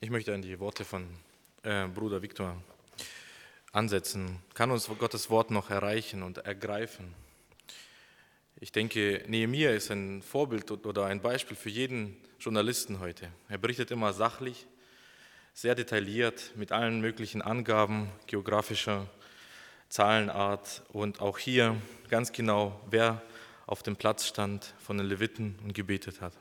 Ich möchte an die Worte von äh, Bruder Viktor ansetzen. Kann uns Gottes Wort noch erreichen und ergreifen? Ich denke, Nehemiah ist ein Vorbild oder ein Beispiel für jeden Journalisten heute. Er berichtet immer sachlich, sehr detailliert, mit allen möglichen Angaben geografischer Zahlenart und auch hier ganz genau, wer auf dem Platz stand von den Leviten und gebetet hat.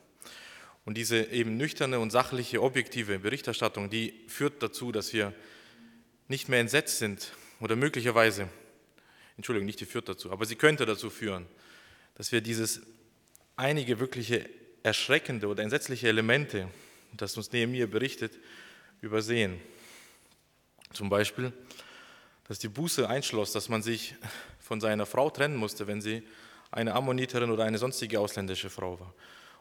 Und diese eben nüchterne und sachliche, objektive Berichterstattung, die führt dazu, dass wir nicht mehr entsetzt sind oder möglicherweise, Entschuldigung, nicht die führt dazu, aber sie könnte dazu führen, dass wir dieses einige wirkliche erschreckende oder entsetzliche Elemente, das uns Nehemiah berichtet, übersehen. Zum Beispiel, dass die Buße einschloss, dass man sich von seiner Frau trennen musste, wenn sie eine Ammoniterin oder eine sonstige ausländische Frau war.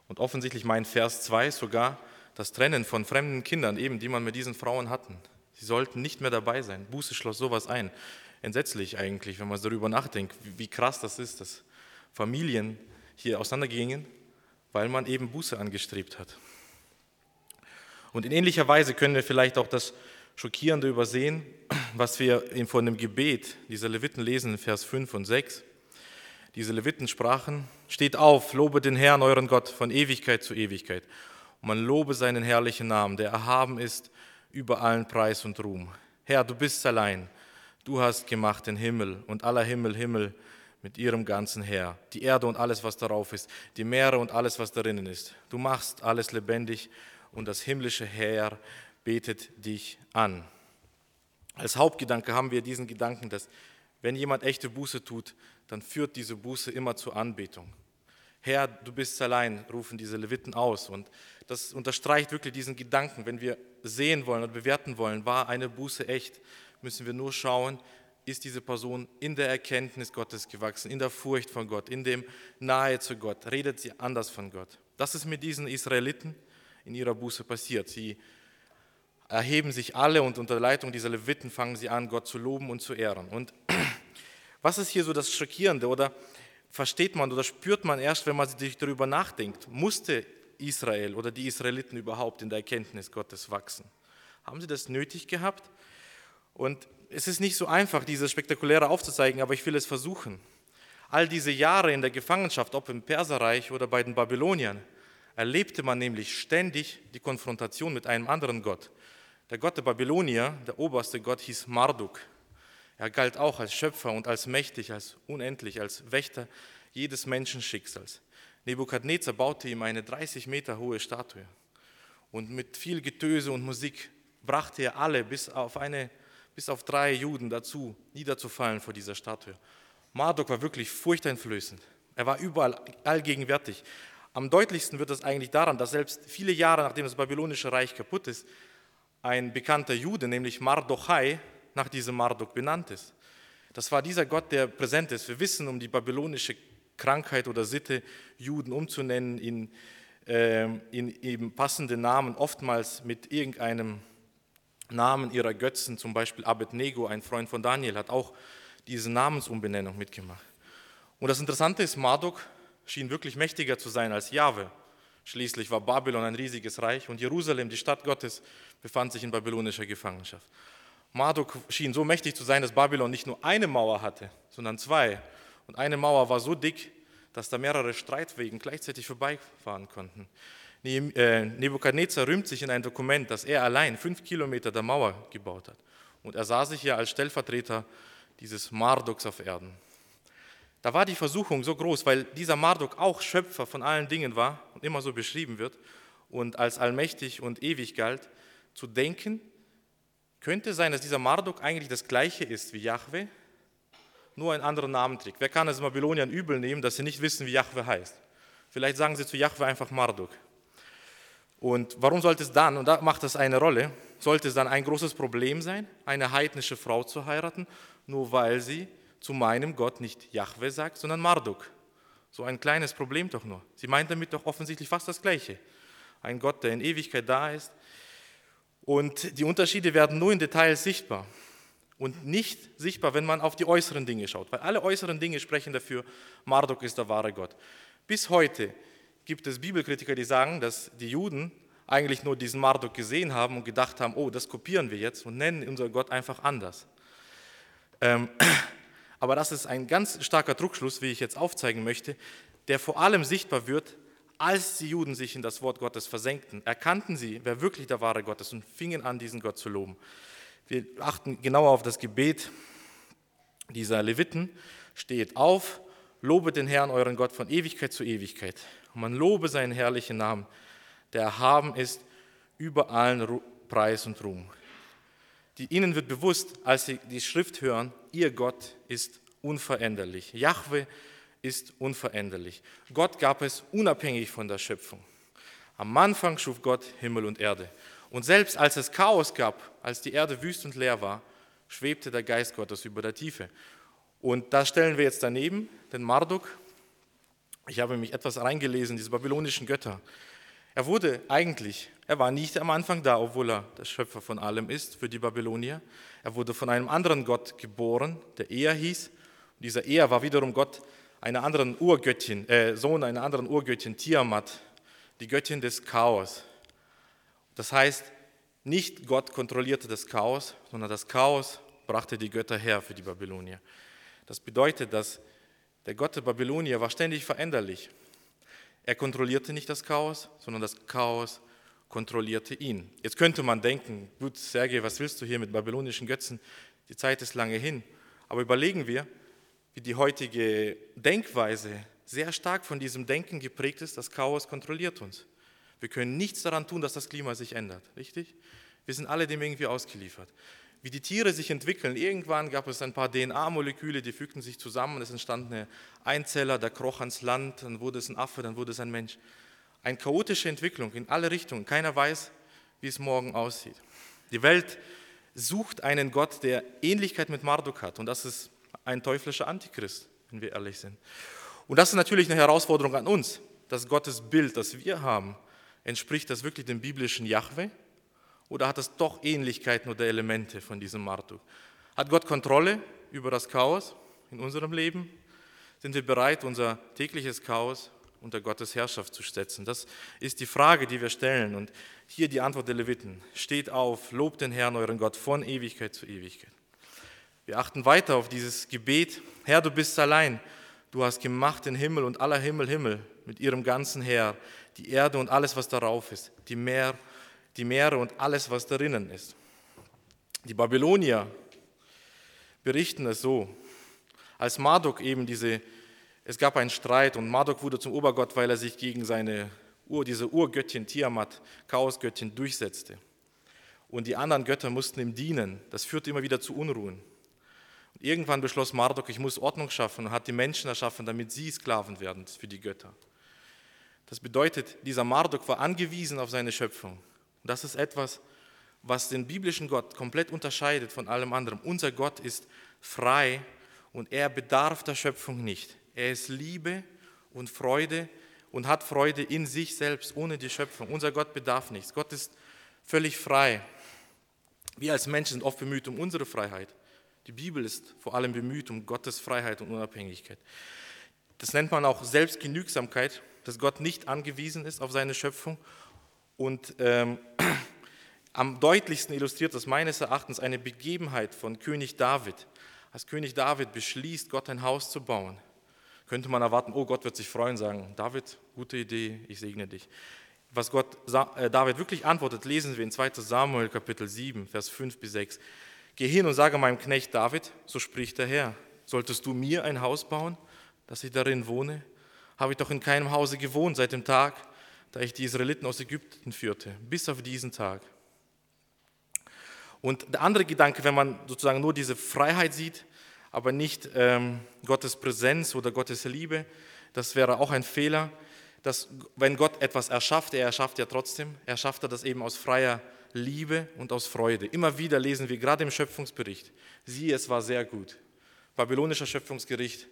Und offensichtlich meint Vers 2 sogar das Trennen von fremden Kindern, eben die man mit diesen Frauen hatten. Sie sollten nicht mehr dabei sein. Buße schloss sowas ein. Entsetzlich eigentlich, wenn man darüber nachdenkt, wie krass das ist, dass Familien hier auseinandergingen, weil man eben Buße angestrebt hat. Und in ähnlicher Weise können wir vielleicht auch das Schockierende übersehen, was wir von dem Gebet dieser Leviten lesen in Vers 5 und 6 diese Leviten sprachen, steht auf, lobe den Herrn, euren Gott, von Ewigkeit zu Ewigkeit. Und man lobe seinen herrlichen Namen, der erhaben ist über allen Preis und Ruhm. Herr, du bist allein. Du hast gemacht den Himmel und aller Himmel, Himmel mit ihrem ganzen Heer, die Erde und alles, was darauf ist, die Meere und alles, was darinnen ist. Du machst alles lebendig und das himmlische Heer betet dich an. Als Hauptgedanke haben wir diesen Gedanken, dass wenn jemand echte Buße tut, dann führt diese Buße immer zur Anbetung. Herr, du bist allein, rufen diese Leviten aus. Und das unterstreicht wirklich diesen Gedanken. Wenn wir sehen wollen und bewerten wollen, war eine Buße echt, müssen wir nur schauen, ist diese Person in der Erkenntnis Gottes gewachsen, in der Furcht von Gott, in dem Nahe zu Gott, redet sie anders von Gott. Das ist mit diesen Israeliten in ihrer Buße passiert. Sie erheben sich alle und unter Leitung dieser Leviten fangen sie an, Gott zu loben und zu ehren. Und was ist hier so das Schockierende oder versteht man oder spürt man erst, wenn man sich darüber nachdenkt? Musste Israel oder die Israeliten überhaupt in der Erkenntnis Gottes wachsen? Haben sie das nötig gehabt? Und es ist nicht so einfach, dieses Spektakuläre aufzuzeigen, aber ich will es versuchen. All diese Jahre in der Gefangenschaft, ob im Perserreich oder bei den Babyloniern, erlebte man nämlich ständig die Konfrontation mit einem anderen Gott. Der Gott der Babylonier, der oberste Gott, hieß Marduk. Er galt auch als Schöpfer und als mächtig, als unendlich, als Wächter jedes Menschenschicksals. Nebukadnezar baute ihm eine 30 Meter hohe Statue. Und mit viel Getöse und Musik brachte er alle, bis auf, eine, bis auf drei Juden dazu, niederzufallen vor dieser Statue. Marduk war wirklich furchteinflößend. Er war überall allgegenwärtig. Am deutlichsten wird das eigentlich daran, dass selbst viele Jahre nachdem das babylonische Reich kaputt ist, ein bekannter Jude, nämlich Mardochai, nach diesem Marduk benannt ist. Das war dieser Gott, der präsent ist. Wir wissen um die babylonische Krankheit oder Sitte, Juden umzunennen in, äh, in eben passende Namen, oftmals mit irgendeinem Namen ihrer Götzen, zum Beispiel Abednego, ein Freund von Daniel, hat auch diese Namensumbenennung mitgemacht. Und das Interessante ist, Marduk schien wirklich mächtiger zu sein als Jahwe. Schließlich war Babylon ein riesiges Reich und Jerusalem, die Stadt Gottes, befand sich in babylonischer Gefangenschaft. Marduk schien so mächtig zu sein, dass Babylon nicht nur eine Mauer hatte, sondern zwei. Und eine Mauer war so dick, dass da mehrere Streitwegen gleichzeitig vorbeifahren konnten. Äh, Nebukadnezar rühmt sich in ein Dokument, dass er allein fünf Kilometer der Mauer gebaut hat. Und er sah sich ja als Stellvertreter dieses Marduks auf Erden. Da war die Versuchung so groß, weil dieser Marduk auch Schöpfer von allen Dingen war und immer so beschrieben wird und als allmächtig und ewig galt, zu denken, könnte sein, dass dieser Marduk eigentlich das gleiche ist wie Jahwe, nur einen anderen Namen trägt. Wer kann es Babyloniern übel nehmen, dass sie nicht wissen, wie Jahwe heißt? Vielleicht sagen sie zu Jahwe einfach Marduk. Und warum sollte es dann, und da macht das eine Rolle, sollte es dann ein großes Problem sein, eine heidnische Frau zu heiraten, nur weil sie zu meinem Gott nicht Jahwe sagt, sondern Marduk? So ein kleines Problem doch nur. Sie meint damit doch offensichtlich fast das Gleiche. Ein Gott, der in Ewigkeit da ist, und die Unterschiede werden nur in Details sichtbar und nicht sichtbar, wenn man auf die äußeren Dinge schaut, weil alle äußeren Dinge sprechen dafür, Marduk ist der wahre Gott. Bis heute gibt es Bibelkritiker, die sagen, dass die Juden eigentlich nur diesen Marduk gesehen haben und gedacht haben, oh, das kopieren wir jetzt und nennen unser Gott einfach anders. Ähm, aber das ist ein ganz starker Druckschluss, wie ich jetzt aufzeigen möchte, der vor allem sichtbar wird, als die Juden sich in das Wort Gottes versenkten, erkannten sie, wer wirklich der wahre Gott ist und fingen an, diesen Gott zu loben. Wir achten genauer auf das Gebet dieser Leviten. Steht auf, lobet den Herrn, euren Gott, von Ewigkeit zu Ewigkeit. Und man lobe seinen herrlichen Namen, der erhaben ist über allen Preis und Ruhm. Die, ihnen wird bewusst, als sie die Schrift hören, ihr Gott ist unveränderlich. Jahwe ist unveränderlich. Gott gab es unabhängig von der Schöpfung. Am Anfang schuf Gott Himmel und Erde. Und selbst als es Chaos gab, als die Erde wüst und leer war, schwebte der Geist Gottes über der Tiefe. Und da stellen wir jetzt daneben den Marduk. Ich habe mich etwas reingelesen, diese babylonischen Götter. Er wurde eigentlich, er war nicht am Anfang da, obwohl er der Schöpfer von allem ist für die Babylonier. Er wurde von einem anderen Gott geboren, der Ea hieß. Und dieser Ea war wiederum Gott einer anderen Urgöttin, äh, Sohn einer anderen Urgöttin, Tiamat, die Göttin des Chaos. Das heißt, nicht Gott kontrollierte das Chaos, sondern das Chaos brachte die Götter her für die Babylonier. Das bedeutet, dass der Gott der Babylonier war ständig veränderlich. Er kontrollierte nicht das Chaos, sondern das Chaos kontrollierte ihn. Jetzt könnte man denken, gut, Sergei, was willst du hier mit babylonischen Götzen? Die Zeit ist lange hin. Aber überlegen wir, wie die heutige Denkweise sehr stark von diesem Denken geprägt ist, das Chaos kontrolliert uns. Wir können nichts daran tun, dass das Klima sich ändert, richtig? Wir sind alle dem irgendwie ausgeliefert. Wie die Tiere sich entwickeln, irgendwann gab es ein paar DNA-Moleküle, die fügten sich zusammen, es entstand ein Einzeller, der kroch ans Land, dann wurde es ein Affe, dann wurde es ein Mensch. Eine chaotische Entwicklung in alle Richtungen. Keiner weiß, wie es morgen aussieht. Die Welt sucht einen Gott, der Ähnlichkeit mit Marduk hat. Und das ist ein teuflischer Antichrist, wenn wir ehrlich sind. Und das ist natürlich eine Herausforderung an uns. Das Gottesbild, das wir haben, entspricht das wirklich dem biblischen Yahweh? Oder hat es doch Ähnlichkeiten oder Elemente von diesem Marduk? Hat Gott Kontrolle über das Chaos in unserem Leben? Sind wir bereit, unser tägliches Chaos unter Gottes Herrschaft zu setzen? Das ist die Frage, die wir stellen. Und hier die Antwort der Leviten. Steht auf, lobt den Herrn, euren Gott, von Ewigkeit zu Ewigkeit. Wir achten weiter auf dieses Gebet. Herr, du bist allein. Du hast gemacht den Himmel und aller Himmel Himmel mit ihrem ganzen Heer, die Erde und alles, was darauf ist, die Meer die Meere und alles, was darinnen ist. Die Babylonier berichten es so, als Marduk eben diese, es gab einen Streit und Marduk wurde zum Obergott, weil er sich gegen seine Ur, diese Urgöttin Tiamat, Chaosgöttin, durchsetzte. Und die anderen Götter mussten ihm dienen. Das führte immer wieder zu Unruhen. Irgendwann beschloss Marduk, ich muss Ordnung schaffen und hat die Menschen erschaffen, damit sie Sklaven werden für die Götter. Das bedeutet, dieser Marduk war angewiesen auf seine Schöpfung. Und das ist etwas, was den biblischen Gott komplett unterscheidet von allem anderen. Unser Gott ist frei und er bedarf der Schöpfung nicht. Er ist Liebe und Freude und hat Freude in sich selbst, ohne die Schöpfung. Unser Gott bedarf nichts. Gott ist völlig frei. Wir als Menschen sind oft bemüht um unsere Freiheit. Die Bibel ist vor allem bemüht um Gottes Freiheit und Unabhängigkeit. Das nennt man auch Selbstgenügsamkeit, dass Gott nicht angewiesen ist auf seine Schöpfung und ähm, am deutlichsten illustriert das meines Erachtens eine Begebenheit von König David. Als König David beschließt, Gott ein Haus zu bauen, könnte man erwarten, oh Gott wird sich freuen, sagen, David, gute Idee, ich segne dich. Was Gott äh, David wirklich antwortet, lesen wir in 2 Samuel Kapitel 7, Vers 5 bis 6. Geh hin und sage meinem Knecht David, so spricht der Herr, solltest du mir ein Haus bauen, dass ich darin wohne? Habe ich doch in keinem Hause gewohnt seit dem Tag, da ich die Israeliten aus Ägypten führte, bis auf diesen Tag. Und der andere Gedanke, wenn man sozusagen nur diese Freiheit sieht, aber nicht ähm, Gottes Präsenz oder Gottes Liebe, das wäre auch ein Fehler, dass wenn Gott etwas erschafft, er erschafft ja trotzdem, er schafft das eben aus freier Liebe und aus Freude. Immer wieder lesen wir gerade im Schöpfungsbericht, siehe, es war sehr gut. Babylonischer Schöpfungsgericht,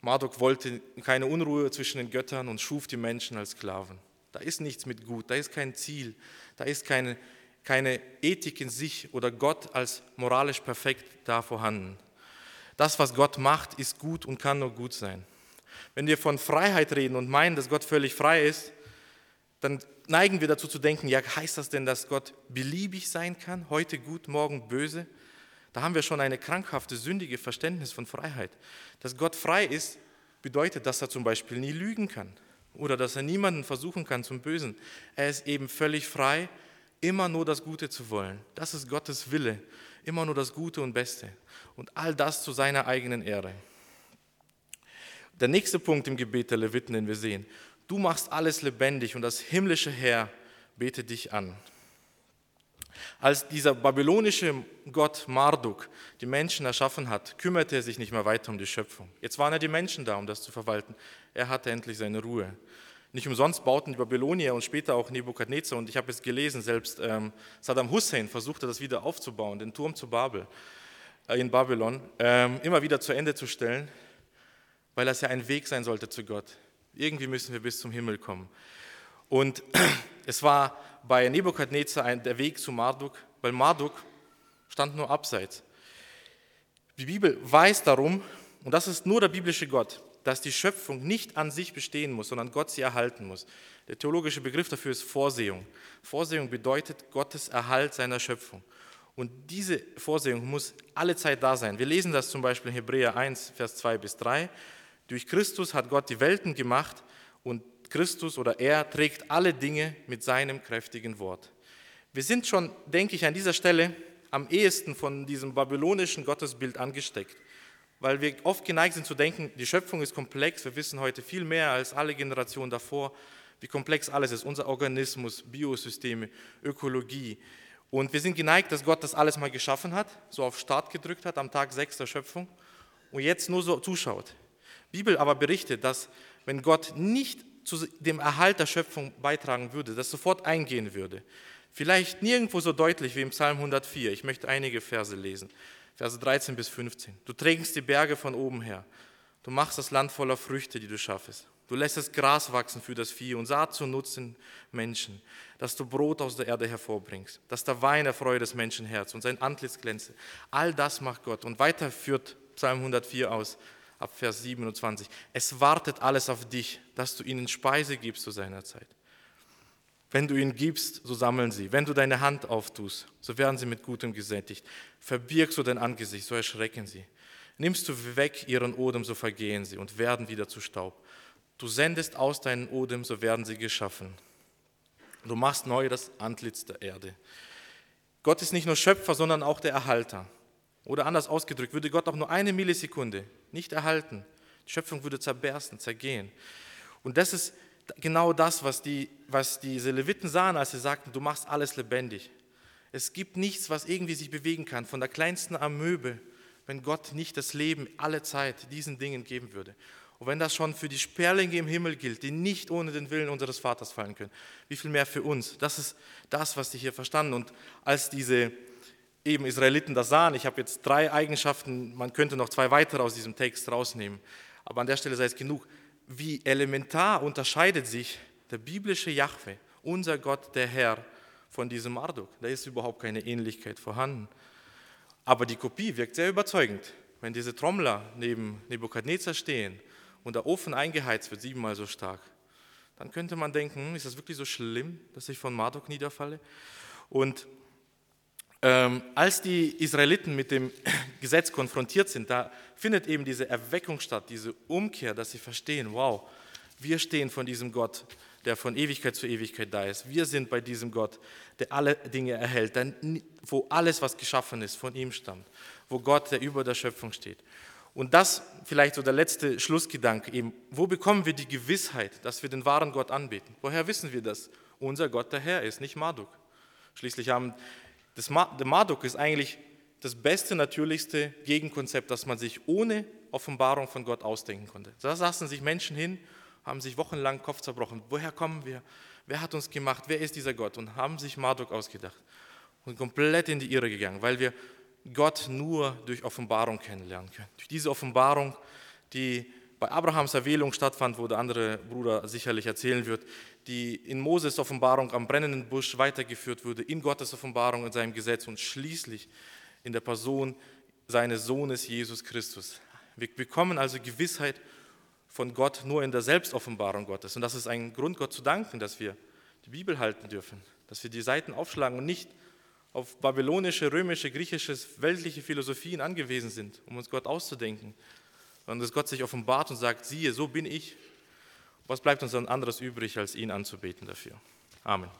Marduk wollte keine Unruhe zwischen den Göttern und schuf die Menschen als Sklaven. Da ist nichts mit gut, da ist kein Ziel, da ist keine, keine Ethik in sich oder Gott als moralisch perfekt da vorhanden. Das, was Gott macht, ist gut und kann nur gut sein. Wenn wir von Freiheit reden und meinen, dass Gott völlig frei ist, dann neigen wir dazu zu denken, ja, heißt das denn, dass Gott beliebig sein kann, heute gut, morgen böse? Da haben wir schon eine krankhafte, sündige Verständnis von Freiheit. Dass Gott frei ist, bedeutet, dass er zum Beispiel nie lügen kann oder dass er niemanden versuchen kann zum Bösen. Er ist eben völlig frei, immer nur das Gute zu wollen. Das ist Gottes Wille, immer nur das Gute und Beste. Und all das zu seiner eigenen Ehre. Der nächste Punkt im Gebet der Leviten, den wir sehen. Du machst alles lebendig und das himmlische Heer betet dich an. Als dieser babylonische Gott Marduk die Menschen erschaffen hat, kümmerte er sich nicht mehr weiter um die Schöpfung. Jetzt waren ja die Menschen da, um das zu verwalten. Er hatte endlich seine Ruhe. Nicht umsonst bauten die Babylonier und später auch Nebukadnezar, und ich habe es gelesen, selbst ähm, Saddam Hussein versuchte das wieder aufzubauen, den Turm zu Babel, äh, in Babylon, ähm, immer wieder zu Ende zu stellen, weil das ja ein Weg sein sollte zu Gott. Irgendwie müssen wir bis zum Himmel kommen. Und es war bei Nebukadnezar der Weg zu Marduk, weil Marduk stand nur abseits. Die Bibel weiß darum, und das ist nur der biblische Gott, dass die Schöpfung nicht an sich bestehen muss, sondern Gott sie erhalten muss. Der theologische Begriff dafür ist Vorsehung. Vorsehung bedeutet Gottes Erhalt seiner Schöpfung. Und diese Vorsehung muss alle Zeit da sein. Wir lesen das zum Beispiel in Hebräer 1, Vers 2 bis 3. Durch Christus hat Gott die Welten gemacht und Christus oder er trägt alle Dinge mit seinem kräftigen Wort. Wir sind schon, denke ich, an dieser Stelle am ehesten von diesem babylonischen Gottesbild angesteckt, weil wir oft geneigt sind zu denken, die Schöpfung ist komplex, wir wissen heute viel mehr als alle Generationen davor, wie komplex alles ist, unser Organismus, Biosysteme, Ökologie. Und wir sind geneigt, dass Gott das alles mal geschaffen hat, so auf Start gedrückt hat am Tag 6 der Schöpfung und jetzt nur so zuschaut. Bibel aber berichtet, dass wenn Gott nicht zu dem Erhalt der Schöpfung beitragen würde, das sofort eingehen würde. Vielleicht nirgendwo so deutlich wie im Psalm 104. Ich möchte einige Verse lesen. Verse 13 bis 15. Du trägst die Berge von oben her. Du machst das Land voller Früchte, die du schaffest. Du lässt das Gras wachsen für das Vieh und Saat zu nutzen Menschen, dass du Brot aus der Erde hervorbringst, dass der Wein erfreue das Menschenherz und sein Antlitz glänze. All das macht Gott. Und weiter führt Psalm 104 aus ab Vers 27. Es wartet alles auf dich, dass du ihnen Speise gibst zu seiner Zeit. Wenn du ihnen gibst, so sammeln sie. Wenn du deine Hand auftust, so werden sie mit Gutem gesättigt. Verbirgst du dein Angesicht, so erschrecken sie. Nimmst du weg ihren Odem, so vergehen sie und werden wieder zu Staub. Du sendest aus deinen Odem, so werden sie geschaffen. Du machst neu das Antlitz der Erde. Gott ist nicht nur Schöpfer, sondern auch der Erhalter. Oder anders ausgedrückt, würde Gott auch nur eine Millisekunde nicht erhalten, die Schöpfung würde zerbersten, zergehen. Und das ist genau das, was, die, was diese Leviten sahen, als sie sagten, du machst alles lebendig. Es gibt nichts, was irgendwie sich bewegen kann, von der kleinsten Amöbe, wenn Gott nicht das Leben alle Zeit diesen Dingen geben würde. Und wenn das schon für die Sperlinge im Himmel gilt, die nicht ohne den Willen unseres Vaters fallen können, wie viel mehr für uns? Das ist das, was sie hier verstanden. Und als diese eben Israeliten das sahen. Ich habe jetzt drei Eigenschaften, man könnte noch zwei weitere aus diesem Text rausnehmen, aber an der Stelle sei es genug. Wie elementar unterscheidet sich der biblische Jahwe, unser Gott, der Herr, von diesem Marduk? Da ist überhaupt keine Ähnlichkeit vorhanden. Aber die Kopie wirkt sehr überzeugend. Wenn diese Trommler neben Nebukadnezar stehen und der Ofen eingeheizt wird, siebenmal so stark, dann könnte man denken, hm, ist das wirklich so schlimm, dass ich von Marduk niederfalle? Und ähm, als die Israeliten mit dem Gesetz konfrontiert sind, da findet eben diese Erweckung statt, diese Umkehr, dass sie verstehen, wow, wir stehen von diesem Gott, der von Ewigkeit zu Ewigkeit da ist. Wir sind bei diesem Gott, der alle Dinge erhält, wo alles, was geschaffen ist, von ihm stammt, wo Gott, der über der Schöpfung steht. Und das vielleicht so der letzte Schlussgedanke eben, wo bekommen wir die Gewissheit, dass wir den wahren Gott anbeten? Woher wissen wir das? Unser Gott der Herr ist, nicht Marduk. Schließlich haben das der Marduk ist eigentlich das beste, natürlichste Gegenkonzept, das man sich ohne Offenbarung von Gott ausdenken konnte. Da saßen sich Menschen hin, haben sich wochenlang Kopf zerbrochen. Woher kommen wir? Wer hat uns gemacht? Wer ist dieser Gott? Und haben sich Marduk ausgedacht und komplett in die Irre gegangen, weil wir Gott nur durch Offenbarung kennenlernen können. Durch diese Offenbarung, die bei Abrahams Erwählung stattfand, wo der andere Bruder sicherlich erzählen wird, die in Moses Offenbarung am brennenden Busch weitergeführt wurde, in Gottes Offenbarung, in seinem Gesetz und schließlich in der Person seines Sohnes Jesus Christus. Wir bekommen also Gewissheit von Gott nur in der Selbstoffenbarung Gottes. Und das ist ein Grund, Gott zu danken, dass wir die Bibel halten dürfen, dass wir die Seiten aufschlagen und nicht auf babylonische, römische, griechische, weltliche Philosophien angewiesen sind, um uns Gott auszudenken, sondern dass Gott sich offenbart und sagt, siehe, so bin ich, was bleibt uns dann anderes übrig, als ihn anzubeten dafür? Amen.